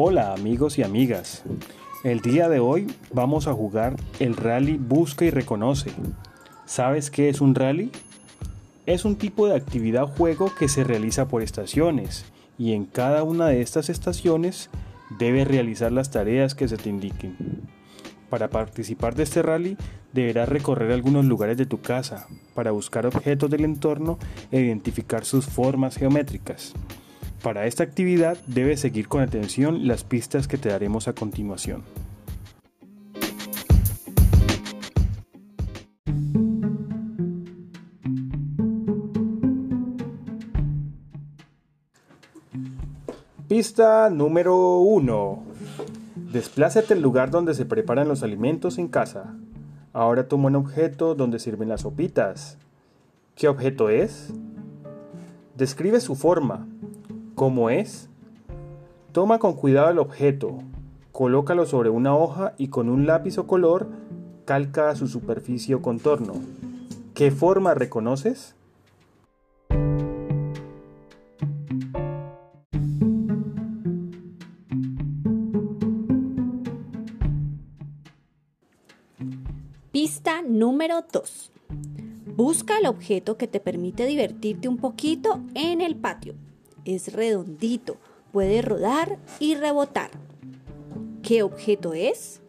Hola amigos y amigas. El día de hoy vamos a jugar el rally Busca y Reconoce. ¿Sabes qué es un rally? Es un tipo de actividad o juego que se realiza por estaciones y en cada una de estas estaciones debes realizar las tareas que se te indiquen. Para participar de este rally deberás recorrer algunos lugares de tu casa para buscar objetos del entorno e identificar sus formas geométricas. Para esta actividad debes seguir con atención las pistas que te daremos a continuación. Pista número 1. Desplácate al lugar donde se preparan los alimentos en casa. Ahora toma un objeto donde sirven las sopitas. ¿Qué objeto es? Describe su forma, ¿Cómo es? Toma con cuidado el objeto, colócalo sobre una hoja y con un lápiz o color calca su superficie o contorno. ¿Qué forma reconoces? Pista número 2. Busca el objeto que te permite divertirte un poquito en el patio es redondito, puede rodar y rebotar. ¿Qué objeto es?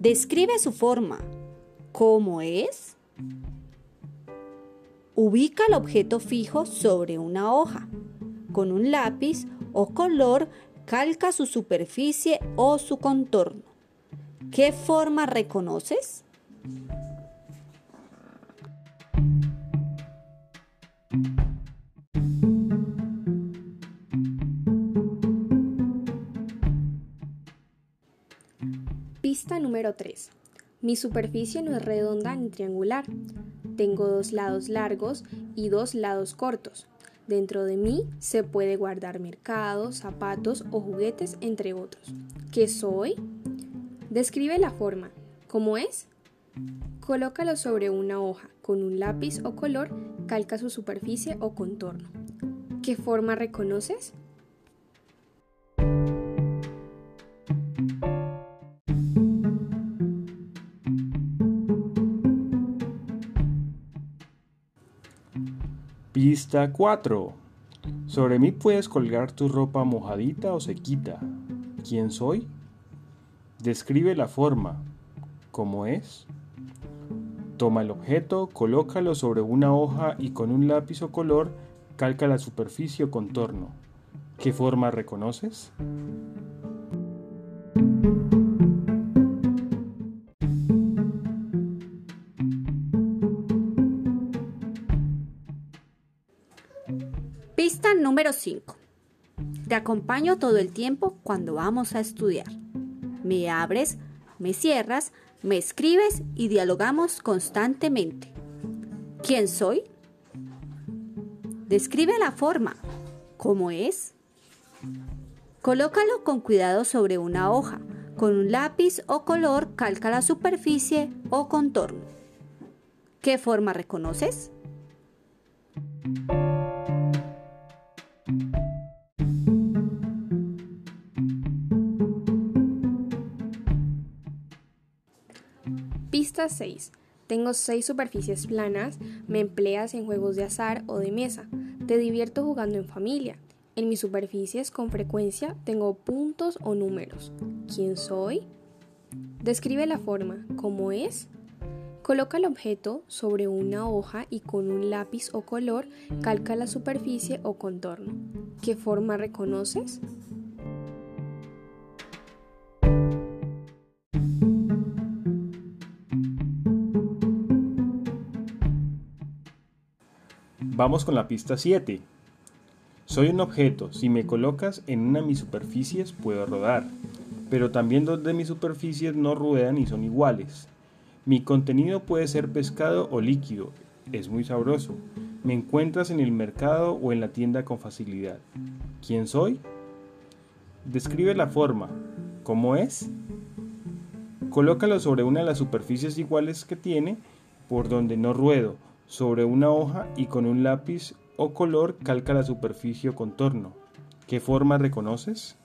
Describe su forma. ¿Cómo es? Ubica el objeto fijo sobre una hoja. Con un lápiz o color calca su superficie o su contorno. ¿Qué forma reconoces? Pista número 3. Mi superficie no es redonda ni triangular. Tengo dos lados largos y dos lados cortos. Dentro de mí se puede guardar mercados, zapatos o juguetes, entre otros. ¿Qué soy? Describe la forma. ¿Cómo es? Colócalo sobre una hoja. Con un lápiz o color calca su superficie o contorno. ¿Qué forma reconoces? Pista 4. Sobre mí puedes colgar tu ropa mojadita o sequita. ¿Quién soy? Describe la forma. ¿Cómo es? Toma el objeto, colócalo sobre una hoja y con un lápiz o color calca la superficie o contorno. ¿Qué forma reconoces? Pista número 5. Te acompaño todo el tiempo cuando vamos a estudiar. Me abres, me cierras, me escribes y dialogamos constantemente. ¿Quién soy? Describe la forma. ¿Cómo es? Colócalo con cuidado sobre una hoja. Con un lápiz o color calca la superficie o contorno. ¿Qué forma reconoces? Pista 6. Tengo seis superficies planas, me empleas en juegos de azar o de mesa, te divierto jugando en familia. En mis superficies con frecuencia tengo puntos o números. ¿Quién soy? Describe la forma. ¿Cómo es? Coloca el objeto sobre una hoja y con un lápiz o color calca la superficie o contorno. ¿Qué forma reconoces? Vamos con la pista 7. Soy un objeto, si me colocas en una de mis superficies puedo rodar, pero también dos de mis superficies no ruedan y son iguales. Mi contenido puede ser pescado o líquido, es muy sabroso. Me encuentras en el mercado o en la tienda con facilidad. ¿Quién soy? Describe la forma. ¿Cómo es? Colócalo sobre una de las superficies iguales que tiene, por donde no ruedo, sobre una hoja y con un lápiz o color calca la superficie o contorno. ¿Qué forma reconoces?